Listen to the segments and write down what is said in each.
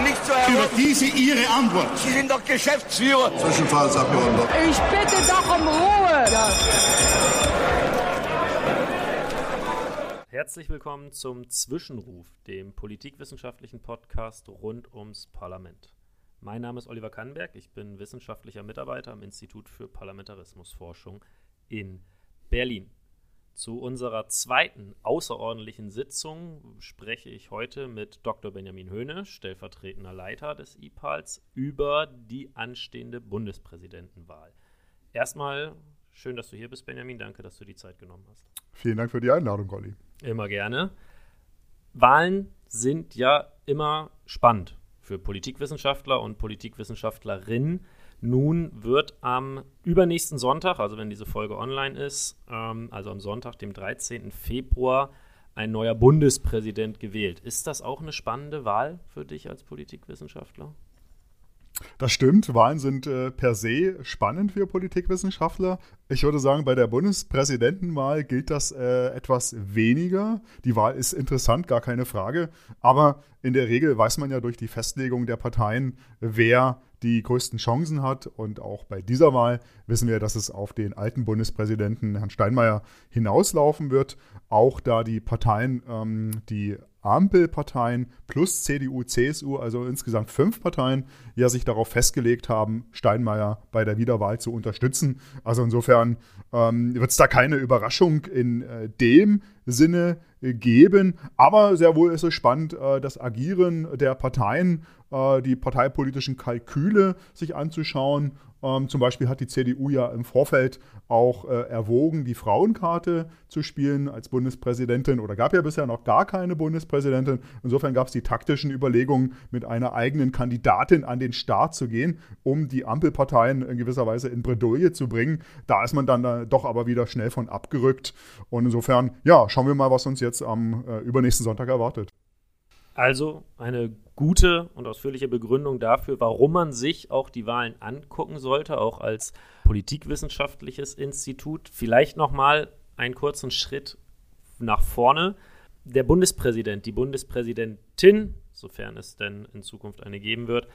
doch nicht so herum. Über diese Ihre Antwort. Sie sind doch Geschäftsführer. Zwischenfallsabgeordneter. Ich bitte doch um Ruhe. Ja. Herzlich willkommen zum Zwischenruf, dem politikwissenschaftlichen Podcast rund ums Parlament. Mein Name ist Oliver Kannberg, ich bin wissenschaftlicher Mitarbeiter am Institut für Parlamentarismusforschung in Berlin. Zu unserer zweiten außerordentlichen Sitzung spreche ich heute mit Dr. Benjamin Höhne, stellvertretender Leiter des IPALs, über die anstehende Bundespräsidentenwahl. Erstmal schön, dass du hier bist, Benjamin. Danke, dass du die Zeit genommen hast. Vielen Dank für die Einladung, Olli. Immer gerne. Wahlen sind ja immer spannend für Politikwissenschaftler und Politikwissenschaftlerinnen. Nun wird am übernächsten Sonntag, also wenn diese Folge online ist, ähm, also am Sonntag, dem 13. Februar, ein neuer Bundespräsident gewählt. Ist das auch eine spannende Wahl für dich als Politikwissenschaftler? Das stimmt, Wahlen sind äh, per se spannend für Politikwissenschaftler. Ich würde sagen, bei der Bundespräsidentenwahl gilt das äh, etwas weniger. Die Wahl ist interessant, gar keine Frage. Aber in der Regel weiß man ja durch die Festlegung der Parteien, wer die größten Chancen hat. Und auch bei dieser Wahl wissen wir, dass es auf den alten Bundespräsidenten Herrn Steinmeier hinauslaufen wird. Auch da die Parteien, ähm, die Ampelparteien plus CDU, CSU, also insgesamt fünf Parteien, ja sich darauf festgelegt haben, Steinmeier bei der Wiederwahl zu unterstützen. Also insofern ähm, wird es da keine Überraschung in äh, dem Sinne geben. Aber sehr wohl ist es spannend, äh, das Agieren der Parteien, äh, die parteipolitischen Kalküle sich anzuschauen ähm, zum Beispiel hat die CDU ja im Vorfeld auch äh, erwogen, die Frauenkarte zu spielen als Bundespräsidentin oder gab ja bisher noch gar keine Bundespräsidentin. Insofern gab es die taktischen Überlegungen, mit einer eigenen Kandidatin an den Start zu gehen, um die Ampelparteien in gewisser Weise in Bredouille zu bringen. Da ist man dann äh, doch aber wieder schnell von abgerückt. Und insofern, ja, schauen wir mal, was uns jetzt am äh, übernächsten Sonntag erwartet. Also eine gute und ausführliche Begründung dafür, warum man sich auch die Wahlen angucken sollte, auch als politikwissenschaftliches Institut. Vielleicht noch mal einen kurzen Schritt nach vorne. Der Bundespräsident, die Bundespräsidentin, sofern es denn in Zukunft eine geben wird,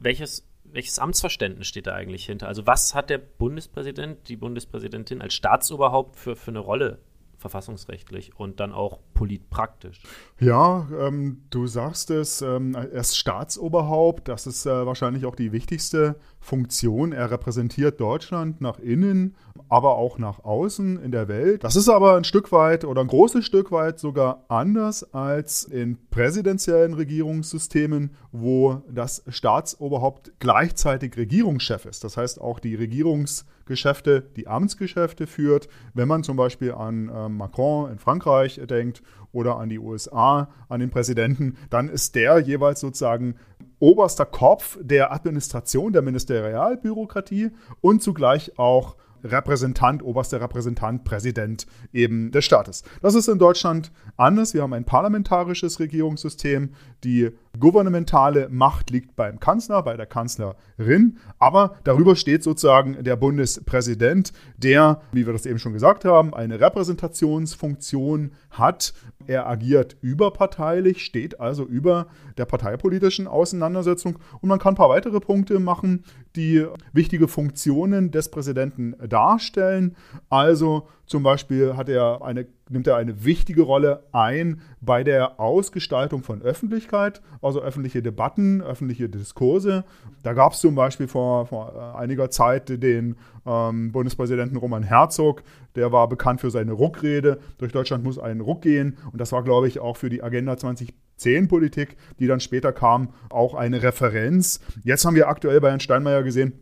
welches, welches Amtsverständnis steht da eigentlich hinter? Also was hat der Bundespräsident, die Bundespräsidentin als Staatsoberhaupt für, für eine Rolle verfassungsrechtlich und dann auch politpraktisch. Ja, ähm, du sagst es, ähm, er ist Staatsoberhaupt, das ist äh, wahrscheinlich auch die wichtigste Funktion. Er repräsentiert Deutschland nach innen, aber auch nach außen in der Welt. Das ist aber ein Stück weit oder ein großes Stück weit sogar anders als in präsidentiellen Regierungssystemen, wo das Staatsoberhaupt gleichzeitig Regierungschef ist. Das heißt, auch die Regierungsgeschäfte, die Amtsgeschäfte führt. Wenn man zum Beispiel an äh, Macron in Frankreich denkt oder an die USA, an den Präsidenten, dann ist der jeweils sozusagen oberster Kopf der Administration, der Ministerialbürokratie und zugleich auch Repräsentant, oberster Repräsentant, Präsident eben des Staates. Das ist in Deutschland anders. Wir haben ein parlamentarisches Regierungssystem. Die gouvernementale Macht liegt beim Kanzler, bei der Kanzlerin. Aber darüber steht sozusagen der Bundespräsident, der, wie wir das eben schon gesagt haben, eine Repräsentationsfunktion hat. Er agiert überparteilich, steht also über der parteipolitischen Auseinandersetzung. Und man kann ein paar weitere Punkte machen, die wichtige Funktionen des Präsidenten darstellen. Also zum Beispiel hat er eine, nimmt er eine wichtige Rolle ein bei der Ausgestaltung von Öffentlichkeit, also öffentliche Debatten, öffentliche Diskurse. Da gab es zum Beispiel vor, vor äh, einiger Zeit den ähm, Bundespräsidenten Roman Herzog, der war bekannt für seine Ruckrede. Durch Deutschland muss ein Ruck gehen. Und das war, glaube ich, auch für die Agenda 2010 Politik, die dann später kam, auch eine Referenz. Jetzt haben wir aktuell bei Herrn Steinmeier gesehen,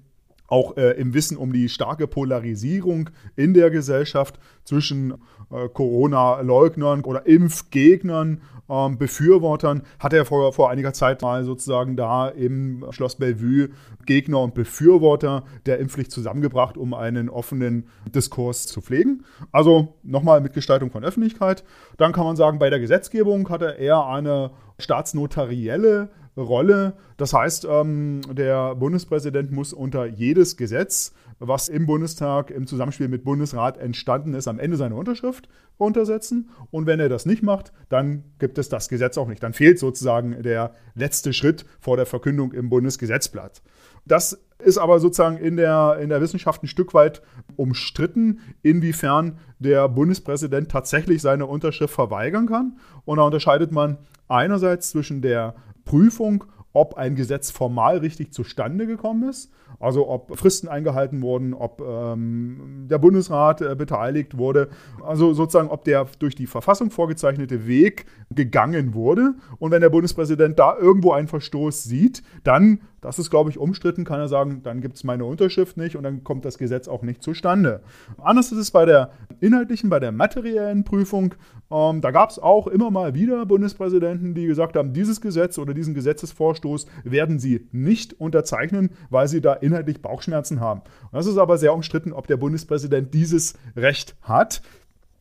auch äh, im Wissen um die starke Polarisierung in der Gesellschaft zwischen äh, Corona-Leugnern oder Impfgegnern, ähm, Befürwortern, hat er vor, vor einiger Zeit mal sozusagen da im Schloss Bellevue Gegner und Befürworter der Impfpflicht zusammengebracht, um einen offenen Diskurs zu pflegen. Also nochmal mit Gestaltung von Öffentlichkeit. Dann kann man sagen, bei der Gesetzgebung hat er eher eine staatsnotarielle Rolle. Das heißt, ähm, der Bundespräsident muss unter jedes Gesetz, was im Bundestag im Zusammenspiel mit Bundesrat entstanden ist, am Ende seine Unterschrift untersetzen. Und wenn er das nicht macht, dann gibt es das Gesetz auch nicht. Dann fehlt sozusagen der letzte Schritt vor der Verkündung im Bundesgesetzblatt. Das ist aber sozusagen in der, in der Wissenschaft ein Stück weit umstritten, inwiefern der Bundespräsident tatsächlich seine Unterschrift verweigern kann. Und da unterscheidet man einerseits zwischen der Prüfung, ob ein Gesetz formal richtig zustande gekommen ist, also ob Fristen eingehalten wurden, ob ähm, der Bundesrat äh, beteiligt wurde, also sozusagen ob der durch die Verfassung vorgezeichnete Weg gegangen wurde. Und wenn der Bundespräsident da irgendwo einen Verstoß sieht, dann das ist, glaube ich, umstritten, kann er sagen, dann gibt es meine Unterschrift nicht und dann kommt das Gesetz auch nicht zustande. Anders ist es bei der inhaltlichen, bei der materiellen Prüfung. Ähm, da gab es auch immer mal wieder Bundespräsidenten, die gesagt haben, dieses Gesetz oder diesen Gesetzesvorstoß werden sie nicht unterzeichnen, weil sie da inhaltlich Bauchschmerzen haben. Und das ist aber sehr umstritten, ob der Bundespräsident dieses Recht hat.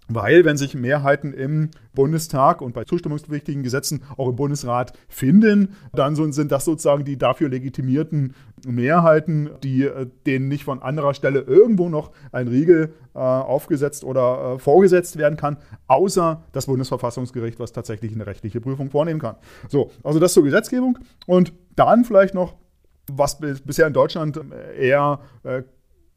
Weil, wenn sich Mehrheiten im Bundestag und bei zustimmungspflichtigen Gesetzen auch im Bundesrat finden, dann sind das sozusagen die dafür legitimierten Mehrheiten, die äh, denen nicht von anderer Stelle irgendwo noch ein Riegel äh, aufgesetzt oder äh, vorgesetzt werden kann, außer das Bundesverfassungsgericht, was tatsächlich eine rechtliche Prüfung vornehmen kann. So, also das zur Gesetzgebung. Und dann vielleicht noch was bisher in Deutschland eher äh,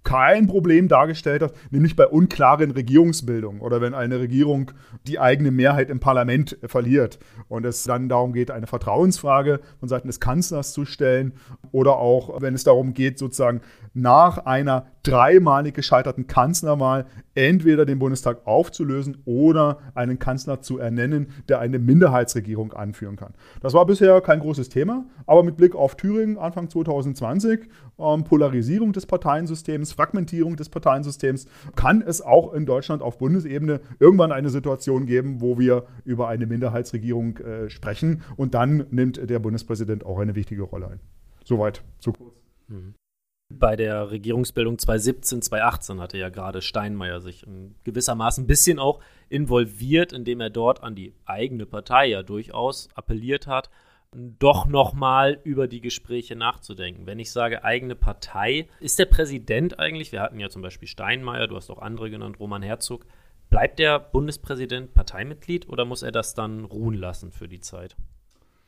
kein Problem dargestellt hat, nämlich bei unklaren Regierungsbildungen oder wenn eine Regierung die eigene Mehrheit im Parlament verliert und es dann darum geht, eine Vertrauensfrage von Seiten des Kanzlers zu stellen oder auch wenn es darum geht, sozusagen nach einer dreimalig gescheiterten Kanzlerwahl entweder den Bundestag aufzulösen oder einen Kanzler zu ernennen, der eine Minderheitsregierung anführen kann. Das war bisher kein großes Thema, aber mit Blick auf Thüringen Anfang 2020, ähm, Polarisierung des Parteiensystems, Fragmentierung des Parteiensystems, kann es auch in Deutschland auf Bundesebene irgendwann eine Situation geben, wo wir über eine Minderheitsregierung äh, sprechen und dann nimmt der Bundespräsident auch eine wichtige Rolle ein. Soweit, zu kurz. Mhm. Bei der Regierungsbildung 2017, 2018 hatte ja gerade Steinmeier sich in gewissermaßen ein bisschen auch involviert, indem er dort an die eigene Partei ja durchaus appelliert hat, doch nochmal über die Gespräche nachzudenken. Wenn ich sage eigene Partei, ist der Präsident eigentlich, wir hatten ja zum Beispiel Steinmeier, du hast auch andere genannt, Roman Herzog, bleibt der Bundespräsident Parteimitglied oder muss er das dann ruhen lassen für die Zeit?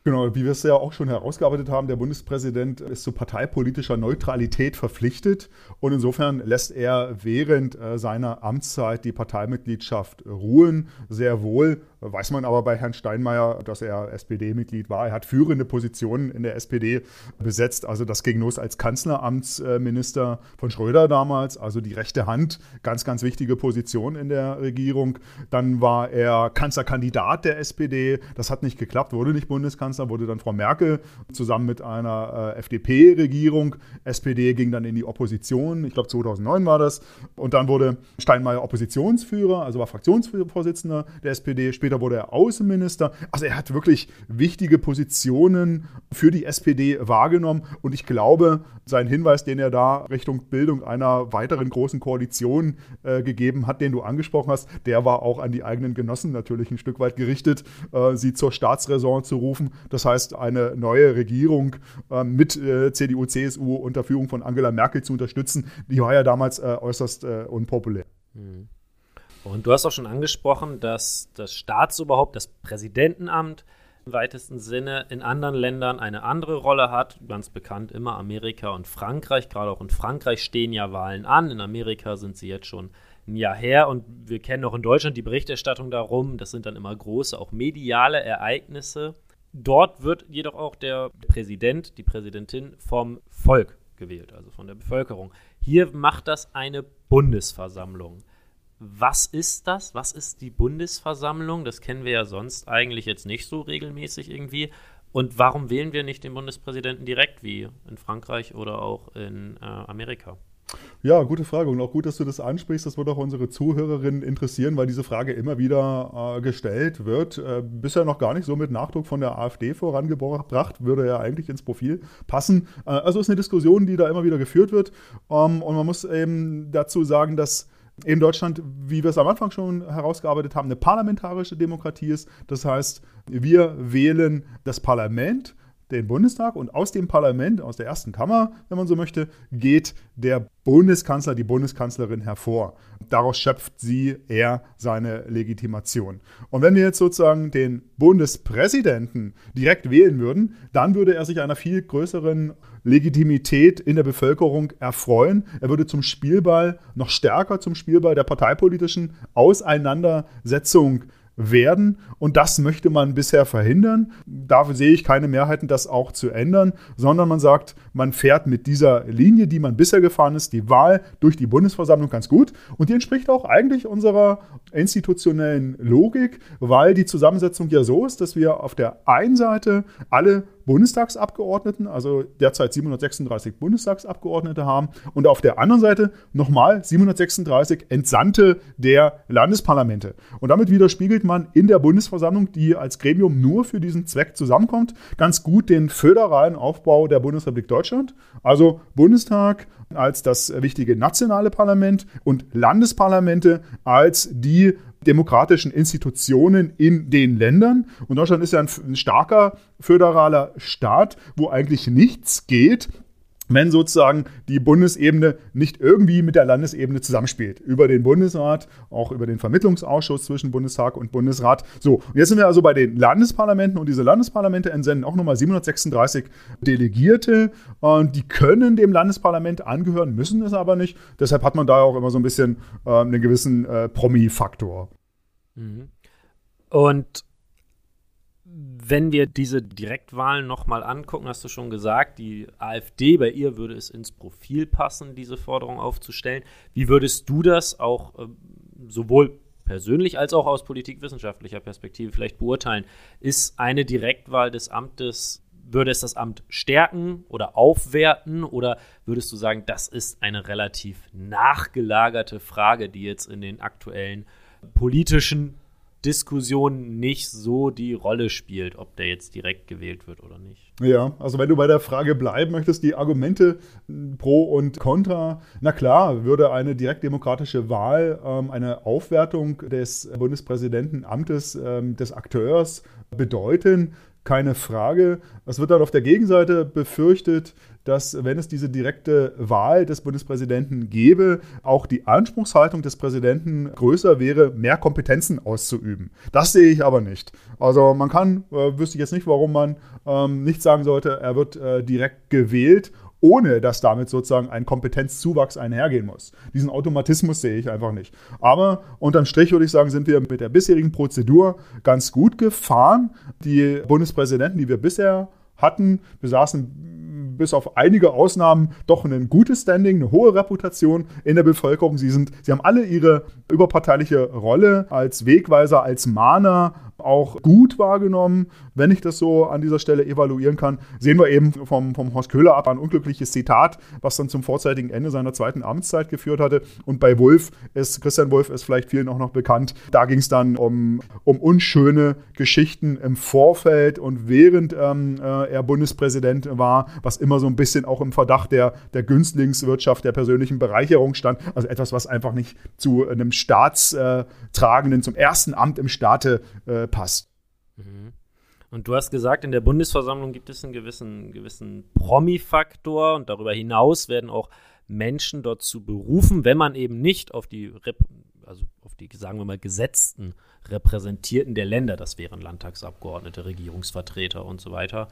Genau, wie wir es ja auch schon herausgearbeitet haben, der Bundespräsident ist zu parteipolitischer Neutralität verpflichtet und insofern lässt er während äh, seiner Amtszeit die Parteimitgliedschaft ruhen. Sehr wohl weiß man aber bei Herrn Steinmeier, dass er SPD-Mitglied war. Er hat führende Positionen in der SPD besetzt. Also das ging los als Kanzleramtsminister von Schröder damals, also die rechte Hand, ganz, ganz wichtige Position in der Regierung. Dann war er Kanzlerkandidat der SPD. Das hat nicht geklappt, wurde nicht Bundeskanzler. Wurde dann Frau Merkel zusammen mit einer äh, FDP-Regierung. SPD ging dann in die Opposition, ich glaube 2009 war das. Und dann wurde Steinmeier Oppositionsführer, also war Fraktionsvorsitzender der SPD. Später wurde er Außenminister. Also er hat wirklich wichtige Positionen für die SPD wahrgenommen. Und ich glaube, sein Hinweis, den er da Richtung Bildung einer weiteren großen Koalition äh, gegeben hat, den du angesprochen hast, der war auch an die eigenen Genossen natürlich ein Stück weit gerichtet, äh, sie zur Staatsräson zu rufen. Das heißt, eine neue Regierung äh, mit äh, CDU, CSU unter Führung von Angela Merkel zu unterstützen, die war ja damals äh, äußerst äh, unpopulär. Mhm. Und du hast auch schon angesprochen, dass das Staatsoberhaupt, das Präsidentenamt im weitesten Sinne in anderen Ländern eine andere Rolle hat. Ganz bekannt immer Amerika und Frankreich. Gerade auch in Frankreich stehen ja Wahlen an. In Amerika sind sie jetzt schon ein Jahr her und wir kennen auch in Deutschland die Berichterstattung darum. Das sind dann immer große, auch mediale Ereignisse. Dort wird jedoch auch der Präsident, die Präsidentin vom Volk gewählt, also von der Bevölkerung. Hier macht das eine Bundesversammlung. Was ist das? Was ist die Bundesversammlung? Das kennen wir ja sonst eigentlich jetzt nicht so regelmäßig irgendwie. Und warum wählen wir nicht den Bundespräsidenten direkt wie in Frankreich oder auch in äh, Amerika? Ja, gute Frage und auch gut, dass du das ansprichst. Das wird auch unsere Zuhörerinnen interessieren, weil diese Frage immer wieder äh, gestellt wird. Äh, bisher noch gar nicht so mit Nachdruck von der AfD vorangebracht, würde ja eigentlich ins Profil passen. Äh, also ist eine Diskussion, die da immer wieder geführt wird. Ähm, und man muss eben dazu sagen, dass in Deutschland, wie wir es am Anfang schon herausgearbeitet haben, eine parlamentarische Demokratie ist. Das heißt, wir wählen das Parlament den Bundestag und aus dem Parlament, aus der ersten Kammer, wenn man so möchte, geht der Bundeskanzler, die Bundeskanzlerin hervor. Daraus schöpft sie, er, seine Legitimation. Und wenn wir jetzt sozusagen den Bundespräsidenten direkt wählen würden, dann würde er sich einer viel größeren Legitimität in der Bevölkerung erfreuen. Er würde zum Spielball, noch stärker zum Spielball der parteipolitischen Auseinandersetzung werden. Und das möchte man bisher verhindern. Dafür sehe ich keine Mehrheiten, das auch zu ändern, sondern man sagt, man fährt mit dieser Linie, die man bisher gefahren ist, die Wahl durch die Bundesversammlung ganz gut. Und die entspricht auch eigentlich unserer institutionellen Logik, weil die Zusammensetzung ja so ist, dass wir auf der einen Seite alle Bundestagsabgeordneten, also derzeit 736 Bundestagsabgeordnete haben und auf der anderen Seite nochmal 736 Entsandte der Landesparlamente. Und damit widerspiegelt man in der Bundesversammlung, die als Gremium nur für diesen Zweck zusammenkommt, ganz gut den föderalen Aufbau der Bundesrepublik Deutschland. Also Bundestag als das wichtige nationale Parlament und Landesparlamente als die demokratischen Institutionen in den Ländern. Und Deutschland ist ja ein, ein starker föderaler Staat, wo eigentlich nichts geht, wenn sozusagen die Bundesebene nicht irgendwie mit der Landesebene zusammenspielt. Über den Bundesrat, auch über den Vermittlungsausschuss zwischen Bundestag und Bundesrat. So, und jetzt sind wir also bei den Landesparlamenten und diese Landesparlamente entsenden auch nochmal 736 Delegierte und die können dem Landesparlament angehören, müssen es aber nicht. Deshalb hat man da auch immer so ein bisschen äh, einen gewissen äh, Promi-Faktor. Mhm. Und wenn wir diese Direktwahlen nochmal angucken, hast du schon gesagt, die AfD, bei ihr würde es ins Profil passen, diese Forderung aufzustellen. Wie würdest du das auch äh, sowohl persönlich als auch aus politikwissenschaftlicher Perspektive vielleicht beurteilen? Ist eine Direktwahl des Amtes, würde es das Amt stärken oder aufwerten oder würdest du sagen, das ist eine relativ nachgelagerte Frage, die jetzt in den aktuellen politischen Diskussion nicht so die Rolle spielt, ob der jetzt direkt gewählt wird oder nicht. Ja, also wenn du bei der Frage bleiben möchtest, die Argumente pro und contra, na klar, würde eine direktdemokratische Wahl ähm, eine Aufwertung des Bundespräsidentenamtes, ähm, des Akteurs bedeuten keine Frage. Es wird dann auf der Gegenseite befürchtet, dass, wenn es diese direkte Wahl des Bundespräsidenten gäbe, auch die Anspruchshaltung des Präsidenten größer wäre, mehr Kompetenzen auszuüben. Das sehe ich aber nicht. Also man kann, äh, wüsste ich jetzt nicht, warum man ähm, nicht sagen sollte, er wird äh, direkt gewählt ohne dass damit sozusagen ein Kompetenzzuwachs einhergehen muss. Diesen Automatismus sehe ich einfach nicht. Aber unterm Strich würde ich sagen, sind wir mit der bisherigen Prozedur ganz gut gefahren. Die Bundespräsidenten, die wir bisher hatten, besaßen bis auf einige Ausnahmen doch ein gutes Standing, eine hohe Reputation in der Bevölkerung. Sie, sind, sie haben alle ihre überparteiliche Rolle als Wegweiser, als Mahner auch gut wahrgenommen. Wenn ich das so an dieser Stelle evaluieren kann, sehen wir eben vom, vom Horst Köhler ab ein unglückliches Zitat, was dann zum vorzeitigen Ende seiner zweiten Amtszeit geführt hatte. Und bei Wolf ist, Christian Wolf ist vielleicht vielen auch noch bekannt, da ging es dann um, um unschöne Geschichten im Vorfeld und während ähm, äh, er Bundespräsident war, was immer so ein bisschen auch im Verdacht der, der Günstlingswirtschaft, der persönlichen Bereicherung stand. Also etwas, was einfach nicht zu einem Staatstragenden, zum ersten Amt im Staate äh, passt. Mhm. Und du hast gesagt, in der Bundesversammlung gibt es einen gewissen, gewissen Promi-Faktor und darüber hinaus werden auch Menschen dort zu berufen, wenn man eben nicht auf die, also auf die, sagen wir mal, gesetzten Repräsentierten der Länder, das wären Landtagsabgeordnete, Regierungsvertreter und so weiter,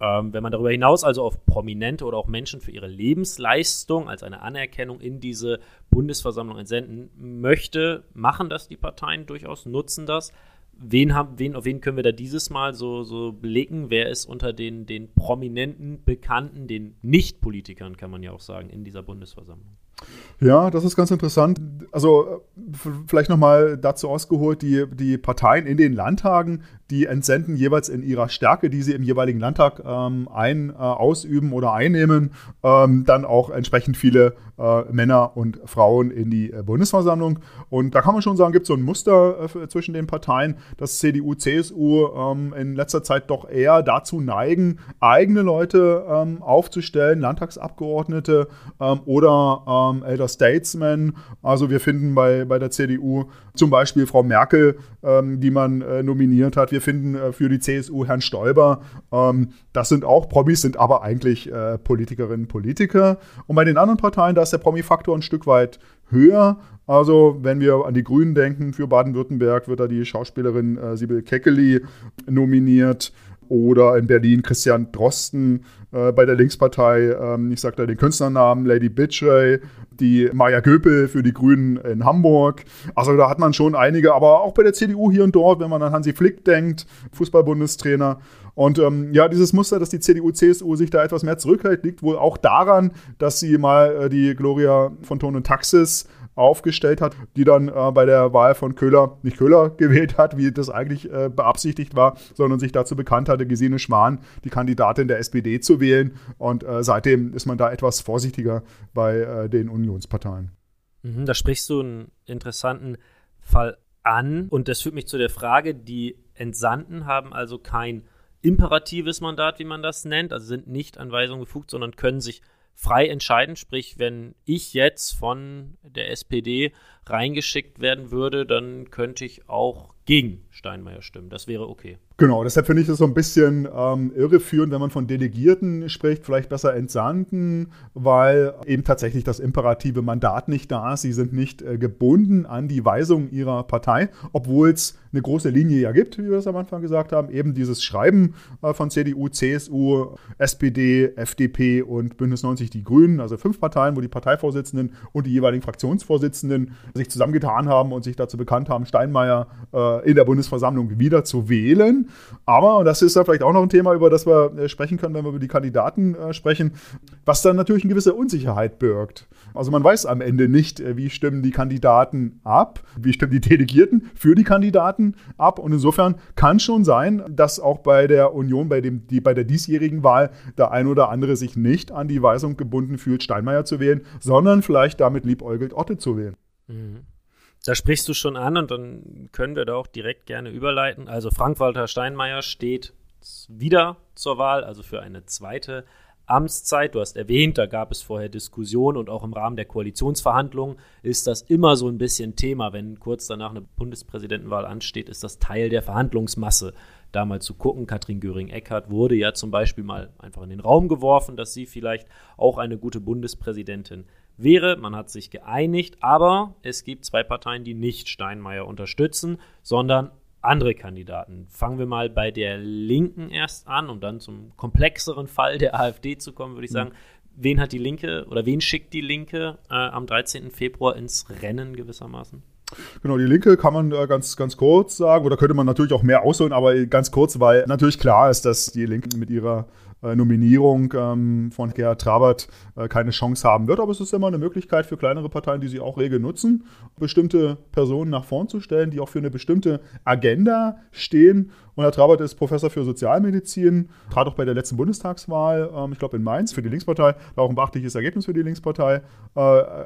ähm, wenn man darüber hinaus also auf Prominente oder auch Menschen für ihre Lebensleistung als eine Anerkennung in diese Bundesversammlung entsenden möchte, machen das die Parteien durchaus, nutzen das wen, haben, wen, auf wen können wir da dieses Mal so, so blicken? Wer ist unter den, den prominenten, bekannten, den Nicht-Politikern, kann man ja auch sagen, in dieser Bundesversammlung? Ja, das ist ganz interessant. Also vielleicht nochmal dazu ausgeholt, die, die Parteien in den Landtagen, die entsenden jeweils in ihrer Stärke, die sie im jeweiligen Landtag ähm, ein, äh, ausüben oder einnehmen, ähm, dann auch entsprechend viele äh, Männer und Frauen in die äh, Bundesversammlung. Und da kann man schon sagen, gibt es so ein Muster äh, zwischen den Parteien, dass CDU, CSU ähm, in letzter Zeit doch eher dazu neigen, eigene Leute ähm, aufzustellen, Landtagsabgeordnete ähm, oder ähm, älter Statesman. Also wir finden bei, bei der CDU zum Beispiel Frau Merkel, ähm, die man äh, nominiert hat. Wir finden äh, für die CSU Herrn Stoiber. Ähm, das sind auch Promis, sind aber eigentlich äh, Politikerinnen und Politiker. Und bei den anderen Parteien, da ist der Promi-Faktor ein Stück weit höher. Also, wenn wir an die Grünen denken, für Baden-Württemberg wird da die Schauspielerin äh, Sibyl Keckeli nominiert oder in Berlin Christian Drosten äh, bei der Linkspartei, ähm, ich sage da den Künstlernamen, Lady Bitchrey, die Maya Göpel für die Grünen in Hamburg. Also da hat man schon einige, aber auch bei der CDU hier und dort, wenn man an Hansi Flick denkt, Fußballbundestrainer. Und ähm, ja, dieses Muster, dass die CDU, CSU sich da etwas mehr zurückhält, liegt wohl auch daran, dass sie mal äh, die Gloria von Ton und Taxis aufgestellt hat, die dann äh, bei der Wahl von Köhler nicht Köhler gewählt hat, wie das eigentlich äh, beabsichtigt war, sondern sich dazu bekannt hatte, Gesine Schwan, die Kandidatin der SPD, zu wählen. Und äh, seitdem ist man da etwas vorsichtiger bei äh, den Unionsparteien. Mhm, da sprichst du einen interessanten Fall an. Und das führt mich zu der Frage, die Entsandten haben also kein imperatives Mandat, wie man das nennt, also sind nicht an Weisung befugt, sondern können sich frei entscheiden. Sprich, wenn ich jetzt von der SPD reingeschickt werden würde, dann könnte ich auch gegen Steinmeier stimmen. Das wäre okay. Genau, deshalb finde ich das so ein bisschen ähm, irreführend, wenn man von Delegierten spricht, vielleicht besser Entsandten, weil eben tatsächlich das imperative Mandat nicht da ist. Sie sind nicht äh, gebunden an die Weisung ihrer Partei, obwohl es eine große Linie ja gibt, wie wir das am Anfang gesagt haben. Eben dieses Schreiben äh, von CDU, CSU, SPD, FDP und Bündnis 90 Die Grünen, also fünf Parteien, wo die Parteivorsitzenden und die jeweiligen Fraktionsvorsitzenden sich zusammengetan haben und sich dazu bekannt haben, Steinmeier äh, in der Bundesversammlung wieder zu wählen. Aber, und das ist ja vielleicht auch noch ein Thema, über das wir äh, sprechen können, wenn wir über die Kandidaten äh, sprechen, was dann natürlich eine gewisse Unsicherheit birgt. Also man weiß am Ende nicht, äh, wie stimmen die Kandidaten ab, wie stimmen die Delegierten für die Kandidaten ab. Und insofern kann schon sein, dass auch bei der Union, bei, dem, die, bei der diesjährigen Wahl, der ein oder andere sich nicht an die Weisung gebunden fühlt, Steinmeier zu wählen, sondern vielleicht damit liebäugelt, Otte zu wählen. Mhm. Da sprichst du schon an und dann können wir da auch direkt gerne überleiten. Also Frank-Walter Steinmeier steht wieder zur Wahl, also für eine zweite Amtszeit. Du hast erwähnt, da gab es vorher Diskussionen und auch im Rahmen der Koalitionsverhandlungen ist das immer so ein bisschen Thema. Wenn kurz danach eine Bundespräsidentenwahl ansteht, ist das Teil der Verhandlungsmasse, da mal zu gucken. Katrin Göring-Eckardt wurde ja zum Beispiel mal einfach in den Raum geworfen, dass sie vielleicht auch eine gute Bundespräsidentin wäre. Man hat sich geeinigt, aber es gibt zwei Parteien, die nicht Steinmeier unterstützen, sondern andere Kandidaten. Fangen wir mal bei der Linken erst an, um dann zum komplexeren Fall der AfD zu kommen, würde ich sagen. Mhm. Wen hat die Linke oder wen schickt die Linke äh, am 13. Februar ins Rennen gewissermaßen? Genau, die Linke kann man äh, ganz, ganz kurz sagen, oder könnte man natürlich auch mehr ausholen, aber ganz kurz, weil natürlich klar ist, dass die Linke mit ihrer äh, Nominierung ähm, von Gerhard Trabert äh, keine Chance haben wird. Aber es ist immer eine Möglichkeit für kleinere Parteien, die sie auch rege nutzen, bestimmte Personen nach vorn zu stellen, die auch für eine bestimmte Agenda stehen. Und Herr Trabert ist Professor für Sozialmedizin, trat auch bei der letzten Bundestagswahl, ähm, ich glaube in Mainz, für die Linkspartei, war auch ein beachtliches Ergebnis für die Linkspartei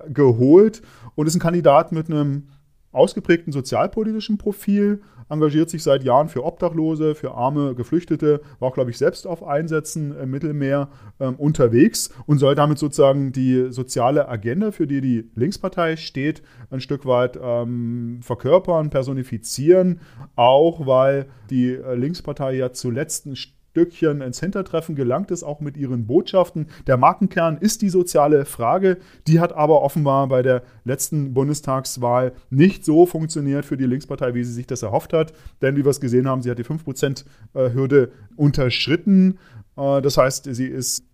geholt und ist ein Kandidat mit einem ausgeprägten sozialpolitischen Profil, engagiert sich seit Jahren für Obdachlose, für arme Geflüchtete, war auch, glaube ich, selbst auf Einsätzen im Mittelmeer ähm, unterwegs und soll damit sozusagen die soziale Agenda, für die die Linkspartei steht, ein Stück weit ähm, verkörpern, personifizieren, auch weil die äh, Linkspartei ja zuletzt ein Stückchen ins Hintertreffen gelangt ist, auch mit ihren Botschaften. Der Markenkern ist die soziale Frage. Die hat aber offenbar bei der letzten Bundestagswahl nicht so funktioniert für die Linkspartei, wie sie sich das erhofft hat. Denn wie wir es gesehen haben, sie hat die 5%-Hürde unterschritten. Äh, das heißt, sie ist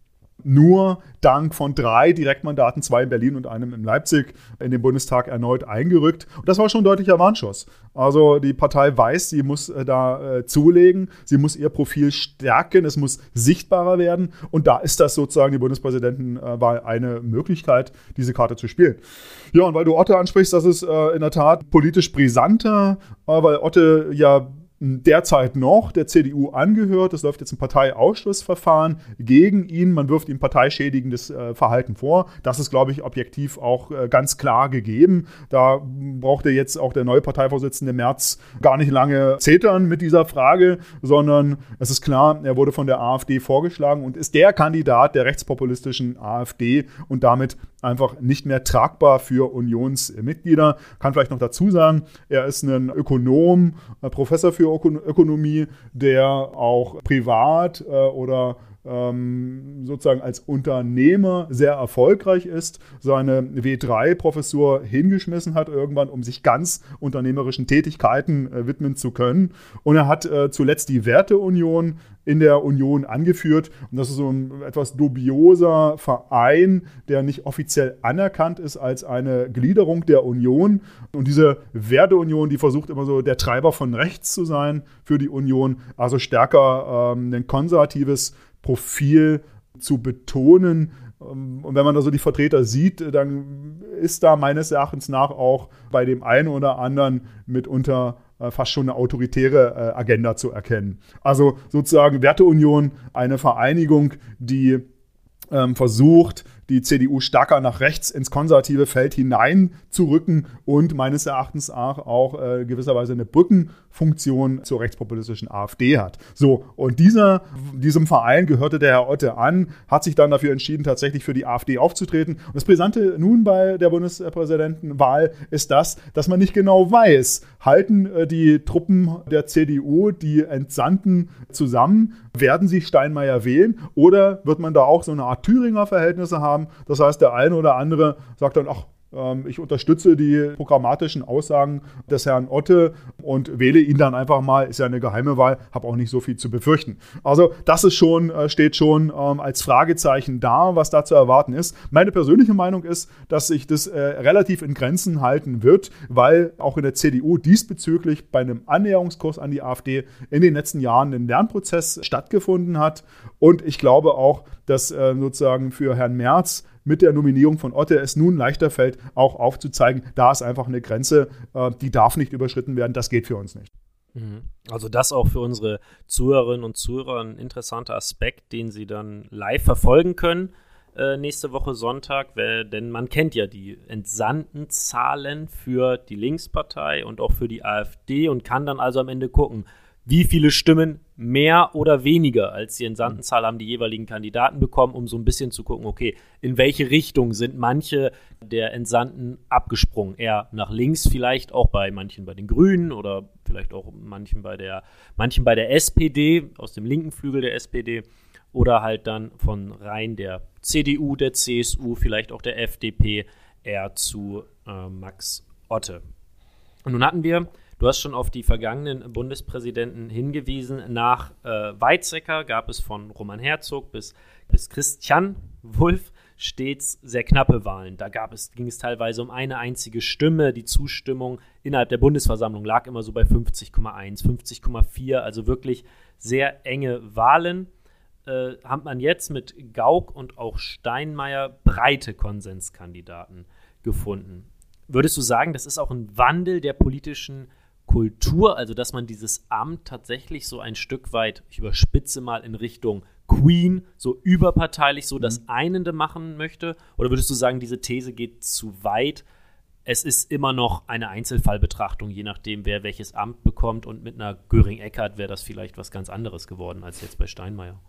nur dank von drei Direktmandaten, zwei in Berlin und einem in Leipzig, in den Bundestag erneut eingerückt. Und das war schon ein deutlicher Warnschuss. Also die Partei weiß, sie muss äh, da äh, zulegen, sie muss ihr Profil stärken, es muss sichtbarer werden. Und da ist das sozusagen die Bundespräsidentenwahl eine Möglichkeit, diese Karte zu spielen. Ja, und weil du Otte ansprichst, das ist äh, in der Tat politisch brisanter, äh, weil Otte ja derzeit noch der CDU angehört. Es läuft jetzt ein Parteiausschlussverfahren gegen ihn. Man wirft ihm parteischädigendes äh, Verhalten vor. Das ist, glaube ich, objektiv auch äh, ganz klar gegeben. Da brauchte jetzt auch der neue Parteivorsitzende Merz gar nicht lange zetern mit dieser Frage, sondern es ist klar, er wurde von der AfD vorgeschlagen und ist der Kandidat der rechtspopulistischen AfD und damit einfach nicht mehr tragbar für Unionsmitglieder. Kann vielleicht noch dazu sagen, er ist ein Ökonom, Professor für Ökonomie, der auch privat äh, oder ähm, sozusagen als Unternehmer sehr erfolgreich ist, seine W3-Professur hingeschmissen hat irgendwann, um sich ganz unternehmerischen Tätigkeiten äh, widmen zu können. Und er hat äh, zuletzt die Werteunion in der Union angeführt. Und das ist so ein etwas dubioser Verein, der nicht offiziell anerkannt ist als eine Gliederung der Union. Und diese Werteunion, die versucht immer so der Treiber von rechts zu sein für die Union, also stärker ähm, ein konservatives Profil zu betonen. Ähm, und wenn man da so die Vertreter sieht, dann ist da meines Erachtens nach auch bei dem einen oder anderen mitunter äh, fast schon eine autoritäre äh, Agenda zu erkennen. Also sozusagen Werteunion, eine Vereinigung, die ähm, versucht, die CDU stärker nach rechts ins konservative Feld hineinzurücken und meines Erachtens auch, auch äh, gewisserweise eine Brückenfunktion zur rechtspopulistischen AfD hat. So, und dieser, diesem Verein gehörte der Herr Otte an, hat sich dann dafür entschieden, tatsächlich für die AfD aufzutreten. Und das Brisante nun bei der Bundespräsidentenwahl ist das, dass man nicht genau weiß, halten äh, die Truppen der CDU die Entsandten zusammen, werden sie Steinmeier wählen oder wird man da auch so eine Art Thüringer Verhältnisse haben? Das heißt, der eine oder andere sagt dann, ach, ich unterstütze die programmatischen Aussagen des Herrn Otte und wähle ihn dann einfach mal. Ist ja eine geheime Wahl, habe auch nicht so viel zu befürchten. Also das ist schon, äh, steht schon ähm, als Fragezeichen da, was da zu erwarten ist. Meine persönliche Meinung ist, dass sich das äh, relativ in Grenzen halten wird, weil auch in der CDU diesbezüglich bei einem Annäherungskurs an die AfD in den letzten Jahren ein Lernprozess stattgefunden hat. Und ich glaube auch, dass äh, sozusagen für Herrn Merz mit der Nominierung von Otte es nun leichter fällt, auch aufzuzeigen, da ist einfach eine Grenze, äh, die darf nicht überschritten werden, das geht für uns nicht. Mhm. Also das auch für unsere Zuhörerinnen und Zuhörer ein interessanter Aspekt, den sie dann live verfolgen können äh, nächste Woche Sonntag, weil, denn man kennt ja die entsandten Zahlen für die Linkspartei und auch für die AfD und kann dann also am Ende gucken, wie viele Stimmen mehr oder weniger als die Entsandtenzahl haben die jeweiligen Kandidaten bekommen, um so ein bisschen zu gucken, okay, in welche Richtung sind manche der Entsandten abgesprungen? Eher nach links vielleicht auch bei manchen bei den Grünen oder vielleicht auch manchen bei der, manchen bei der SPD, aus dem linken Flügel der SPD oder halt dann von Reihen der CDU, der CSU, vielleicht auch der FDP eher zu äh, Max Otte. Und nun hatten wir Du hast schon auf die vergangenen Bundespräsidenten hingewiesen. Nach äh, Weizsäcker gab es von Roman Herzog bis, bis Christian Wulff stets sehr knappe Wahlen. Da gab es, ging es teilweise um eine einzige Stimme. Die Zustimmung innerhalb der Bundesversammlung lag immer so bei 50,1, 50,4, also wirklich sehr enge Wahlen. Äh, hat man jetzt mit Gauck und auch Steinmeier breite Konsenskandidaten gefunden. Würdest du sagen, das ist auch ein Wandel der politischen Kultur, also dass man dieses Amt tatsächlich so ein Stück weit, ich überspitze mal in Richtung Queen, so überparteilich, so das mhm. Einende machen möchte? Oder würdest du sagen, diese These geht zu weit? Es ist immer noch eine Einzelfallbetrachtung, je nachdem, wer welches Amt bekommt. Und mit einer Göring-Eckert wäre das vielleicht was ganz anderes geworden als jetzt bei Steinmeier.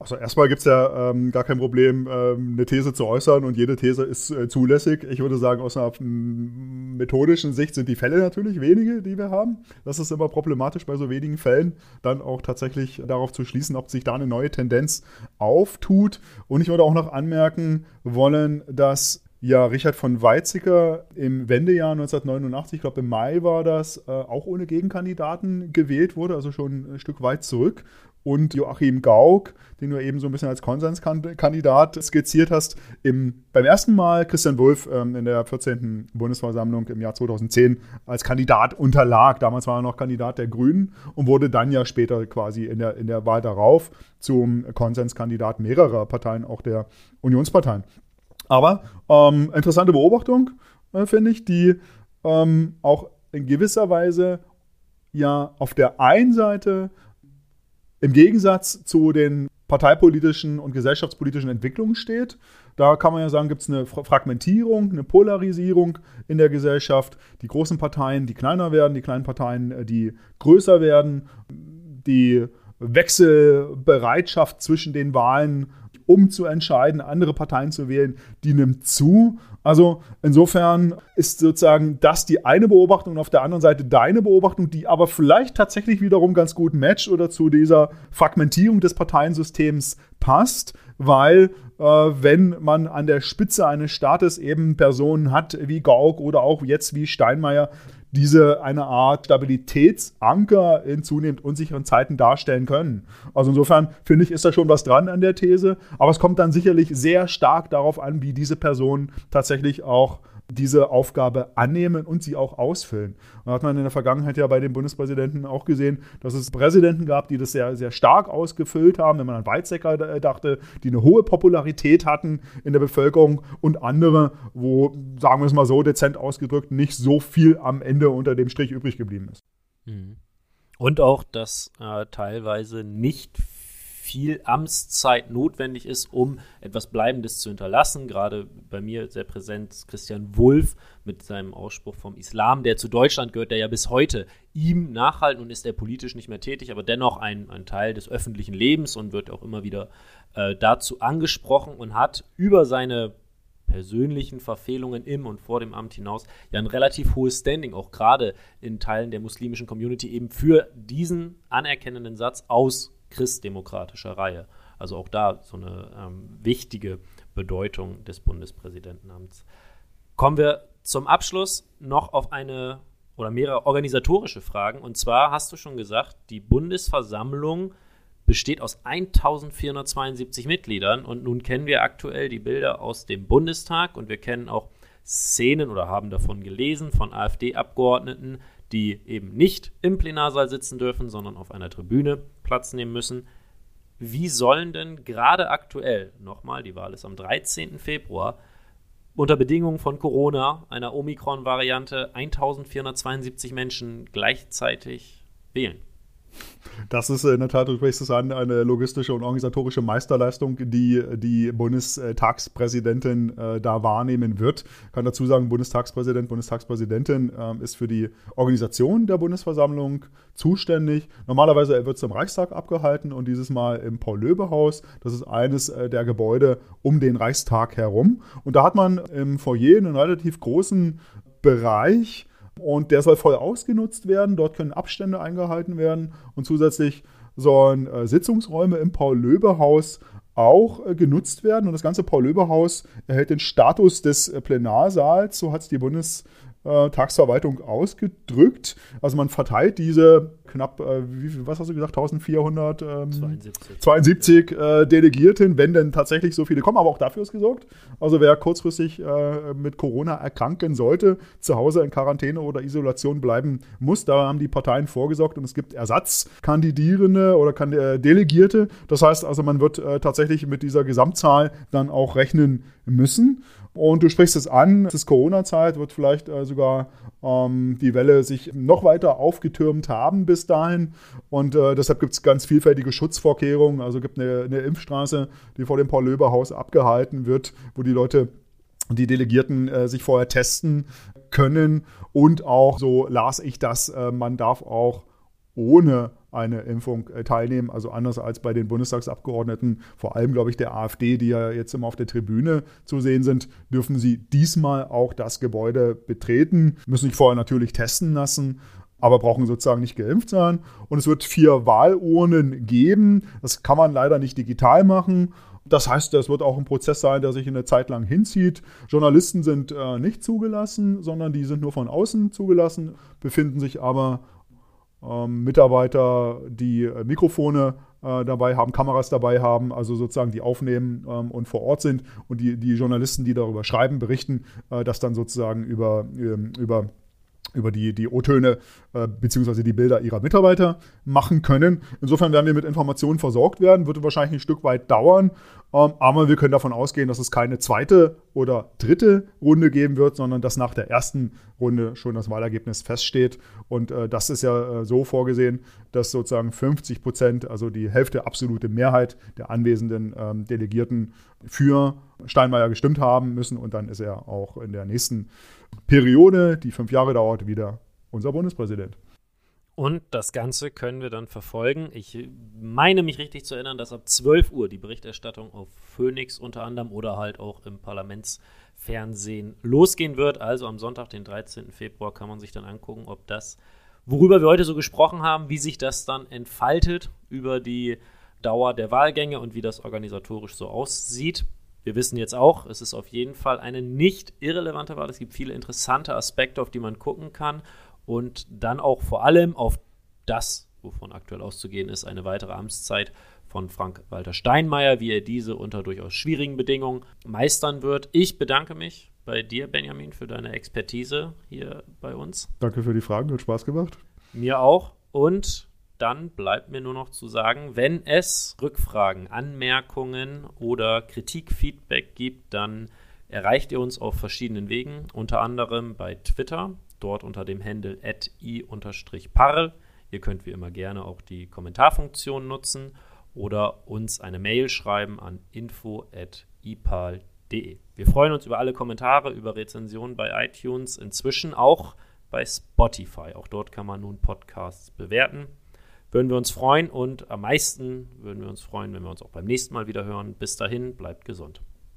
Also erstmal gibt es ja ähm, gar kein Problem, ähm, eine These zu äußern und jede These ist äh, zulässig. Ich würde sagen, aus einer methodischen Sicht sind die Fälle natürlich wenige, die wir haben. Das ist immer problematisch bei so wenigen Fällen, dann auch tatsächlich darauf zu schließen, ob sich da eine neue Tendenz auftut. Und ich würde auch noch anmerken wollen, dass ja, Richard von Weizsäcker im Wendejahr 1989, ich glaube im Mai war das, äh, auch ohne Gegenkandidaten gewählt wurde, also schon ein Stück weit zurück und Joachim Gauck, den du eben so ein bisschen als Konsenskandidat skizziert hast, im, beim ersten Mal Christian Wulff ähm, in der 14. Bundesversammlung im Jahr 2010 als Kandidat unterlag. Damals war er noch Kandidat der Grünen und wurde dann ja später quasi in der, in der Wahl darauf zum Konsenskandidat mehrerer Parteien, auch der Unionsparteien. Aber ähm, interessante Beobachtung, äh, finde ich, die ähm, auch in gewisser Weise ja auf der einen Seite im Gegensatz zu den parteipolitischen und gesellschaftspolitischen Entwicklungen steht. Da kann man ja sagen, gibt es eine Fragmentierung, eine Polarisierung in der Gesellschaft. Die großen Parteien, die kleiner werden, die kleinen Parteien, äh, die größer werden. Die Wechselbereitschaft zwischen den Wahlen, um zu entscheiden, andere Parteien zu wählen, die nimmt zu. Also insofern ist sozusagen das die eine Beobachtung und auf der anderen Seite deine Beobachtung, die aber vielleicht tatsächlich wiederum ganz gut matcht oder zu dieser Fragmentierung des Parteiensystems passt, weil äh, wenn man an der Spitze eines Staates eben Personen hat wie Gauck oder auch jetzt wie Steinmeier, diese eine Art Stabilitätsanker in zunehmend unsicheren Zeiten darstellen können. Also insofern finde ich, ist da schon was dran an der These, aber es kommt dann sicherlich sehr stark darauf an, wie diese Personen tatsächlich auch diese Aufgabe annehmen und sie auch ausfüllen. Und hat man in der Vergangenheit ja bei den Bundespräsidenten auch gesehen, dass es Präsidenten gab, die das sehr, sehr stark ausgefüllt haben, wenn man an Weizsäcker äh, dachte, die eine hohe Popularität hatten in der Bevölkerung und andere, wo, sagen wir es mal so dezent ausgedrückt, nicht so viel am Ende unter dem Strich übrig geblieben ist. Mhm. Und auch, dass äh, teilweise nicht viel Amtszeit notwendig ist, um etwas Bleibendes zu hinterlassen. Gerade bei mir sehr präsent Christian Wulff mit seinem Ausspruch vom Islam, der zu Deutschland gehört, der ja bis heute ihm nachhalten und ist er politisch nicht mehr tätig, aber dennoch ein, ein Teil des öffentlichen Lebens und wird auch immer wieder äh, dazu angesprochen und hat über seine persönlichen Verfehlungen im und vor dem Amt hinaus ja ein relativ hohes Standing, auch gerade in Teilen der muslimischen Community, eben für diesen anerkennenden Satz aus christdemokratischer Reihe. Also auch da so eine ähm, wichtige Bedeutung des Bundespräsidentenamts. Kommen wir zum Abschluss noch auf eine oder mehrere organisatorische Fragen. Und zwar hast du schon gesagt, die Bundesversammlung besteht aus 1472 Mitgliedern und nun kennen wir aktuell die Bilder aus dem Bundestag und wir kennen auch Szenen oder haben davon gelesen von AfD-Abgeordneten, die eben nicht im Plenarsaal sitzen dürfen, sondern auf einer Tribüne Platz nehmen müssen. Wie sollen denn gerade aktuell, nochmal, die Wahl ist am 13. Februar, unter Bedingungen von Corona, einer Omikron-Variante, 1472 Menschen gleichzeitig wählen? Das ist in der Tat, du sprichst es an, eine logistische und organisatorische Meisterleistung, die die Bundestagspräsidentin äh, da wahrnehmen wird. Ich kann dazu sagen, Bundestagspräsident, Bundestagspräsidentin äh, ist für die Organisation der Bundesversammlung zuständig. Normalerweise wird es im Reichstag abgehalten und dieses Mal im Paul-Löbe-Haus. Das ist eines äh, der Gebäude um den Reichstag herum. Und da hat man im Foyer einen relativ großen Bereich, und der soll voll ausgenutzt werden. Dort können Abstände eingehalten werden und zusätzlich sollen äh, Sitzungsräume im Paul-Löbe-Haus auch äh, genutzt werden. Und das ganze Paul-Löbe-Haus erhält den Status des äh, Plenarsaals. So hat es die Bundestagsverwaltung ausgedrückt. Also man verteilt diese knapp, äh, wie, was hast du gesagt, 1400 ähm, 72, 72 äh, Delegierten, wenn denn tatsächlich so viele kommen. Aber auch dafür ist gesorgt. Also wer kurzfristig äh, mit Corona erkranken sollte, zu Hause in Quarantäne oder Isolation bleiben muss, da haben die Parteien vorgesorgt und es gibt Ersatzkandidierende oder kan äh, Delegierte. Das heißt also, man wird äh, tatsächlich mit dieser Gesamtzahl dann auch rechnen müssen. Und du sprichst es an, es ist Corona-Zeit, wird vielleicht äh, sogar ähm, die Welle sich noch weiter aufgetürmt haben bis dahin. Und äh, deshalb gibt es ganz vielfältige Schutzvorkehrungen. Also gibt eine, eine Impfstraße, die vor dem Paul-Löber-Haus abgehalten wird, wo die Leute die Delegierten äh, sich vorher testen können. Und auch, so las ich das, äh, man darf auch ohne eine Impfung äh, teilnehmen. Also anders als bei den Bundestagsabgeordneten, vor allem, glaube ich, der AfD, die ja jetzt immer auf der Tribüne zu sehen sind, dürfen sie diesmal auch das Gebäude betreten, müssen sich vorher natürlich testen lassen aber brauchen sozusagen nicht geimpft sein. Und es wird vier Wahlurnen geben. Das kann man leider nicht digital machen. Das heißt, es wird auch ein Prozess sein, der sich eine Zeit lang hinzieht. Journalisten sind äh, nicht zugelassen, sondern die sind nur von außen zugelassen, befinden sich aber ähm, Mitarbeiter, die äh, Mikrofone äh, dabei haben, Kameras dabei haben, also sozusagen die aufnehmen ähm, und vor Ort sind und die, die Journalisten, die darüber schreiben, berichten, äh, das dann sozusagen über, ähm, über über die, die O-Töne äh, bzw. die Bilder ihrer Mitarbeiter machen können. Insofern werden wir mit Informationen versorgt werden, wird wahrscheinlich ein Stück weit dauern, ähm, aber wir können davon ausgehen, dass es keine zweite oder dritte Runde geben wird, sondern dass nach der ersten Runde schon das Wahlergebnis feststeht. Und äh, das ist ja äh, so vorgesehen, dass sozusagen 50 Prozent, also die Hälfte absolute Mehrheit der anwesenden ähm, Delegierten für Steinmeier gestimmt haben müssen. Und dann ist er auch in der nächsten Periode, die fünf Jahre dauert, wieder unser Bundespräsident. Und das Ganze können wir dann verfolgen. Ich meine mich richtig zu erinnern, dass ab 12 Uhr die Berichterstattung auf Phoenix unter anderem oder halt auch im Parlamentsfernsehen losgehen wird. Also am Sonntag, den 13. Februar, kann man sich dann angucken, ob das, worüber wir heute so gesprochen haben, wie sich das dann entfaltet über die Dauer der Wahlgänge und wie das organisatorisch so aussieht. Wir wissen jetzt auch, es ist auf jeden Fall eine nicht irrelevante Wahl. Es gibt viele interessante Aspekte, auf die man gucken kann und dann auch vor allem auf das, wovon aktuell auszugehen ist, eine weitere Amtszeit von Frank-Walter Steinmeier, wie er diese unter durchaus schwierigen Bedingungen meistern wird. Ich bedanke mich bei dir, Benjamin, für deine Expertise hier bei uns. Danke für die Fragen, hat Spaß gemacht. Mir auch. Und dann bleibt mir nur noch zu sagen, wenn es Rückfragen, Anmerkungen oder Kritik, Feedback gibt, dann erreicht ihr uns auf verschiedenen Wegen, unter anderem bei Twitter dort unter dem Handle i-parl. Ihr könnt wie immer gerne auch die Kommentarfunktion nutzen oder uns eine Mail schreiben an info.ipal.de. Wir freuen uns über alle Kommentare, über Rezensionen bei iTunes, inzwischen auch bei Spotify. Auch dort kann man nun Podcasts bewerten. Würden wir uns freuen und am meisten würden wir uns freuen, wenn wir uns auch beim nächsten Mal wieder hören. Bis dahin, bleibt gesund.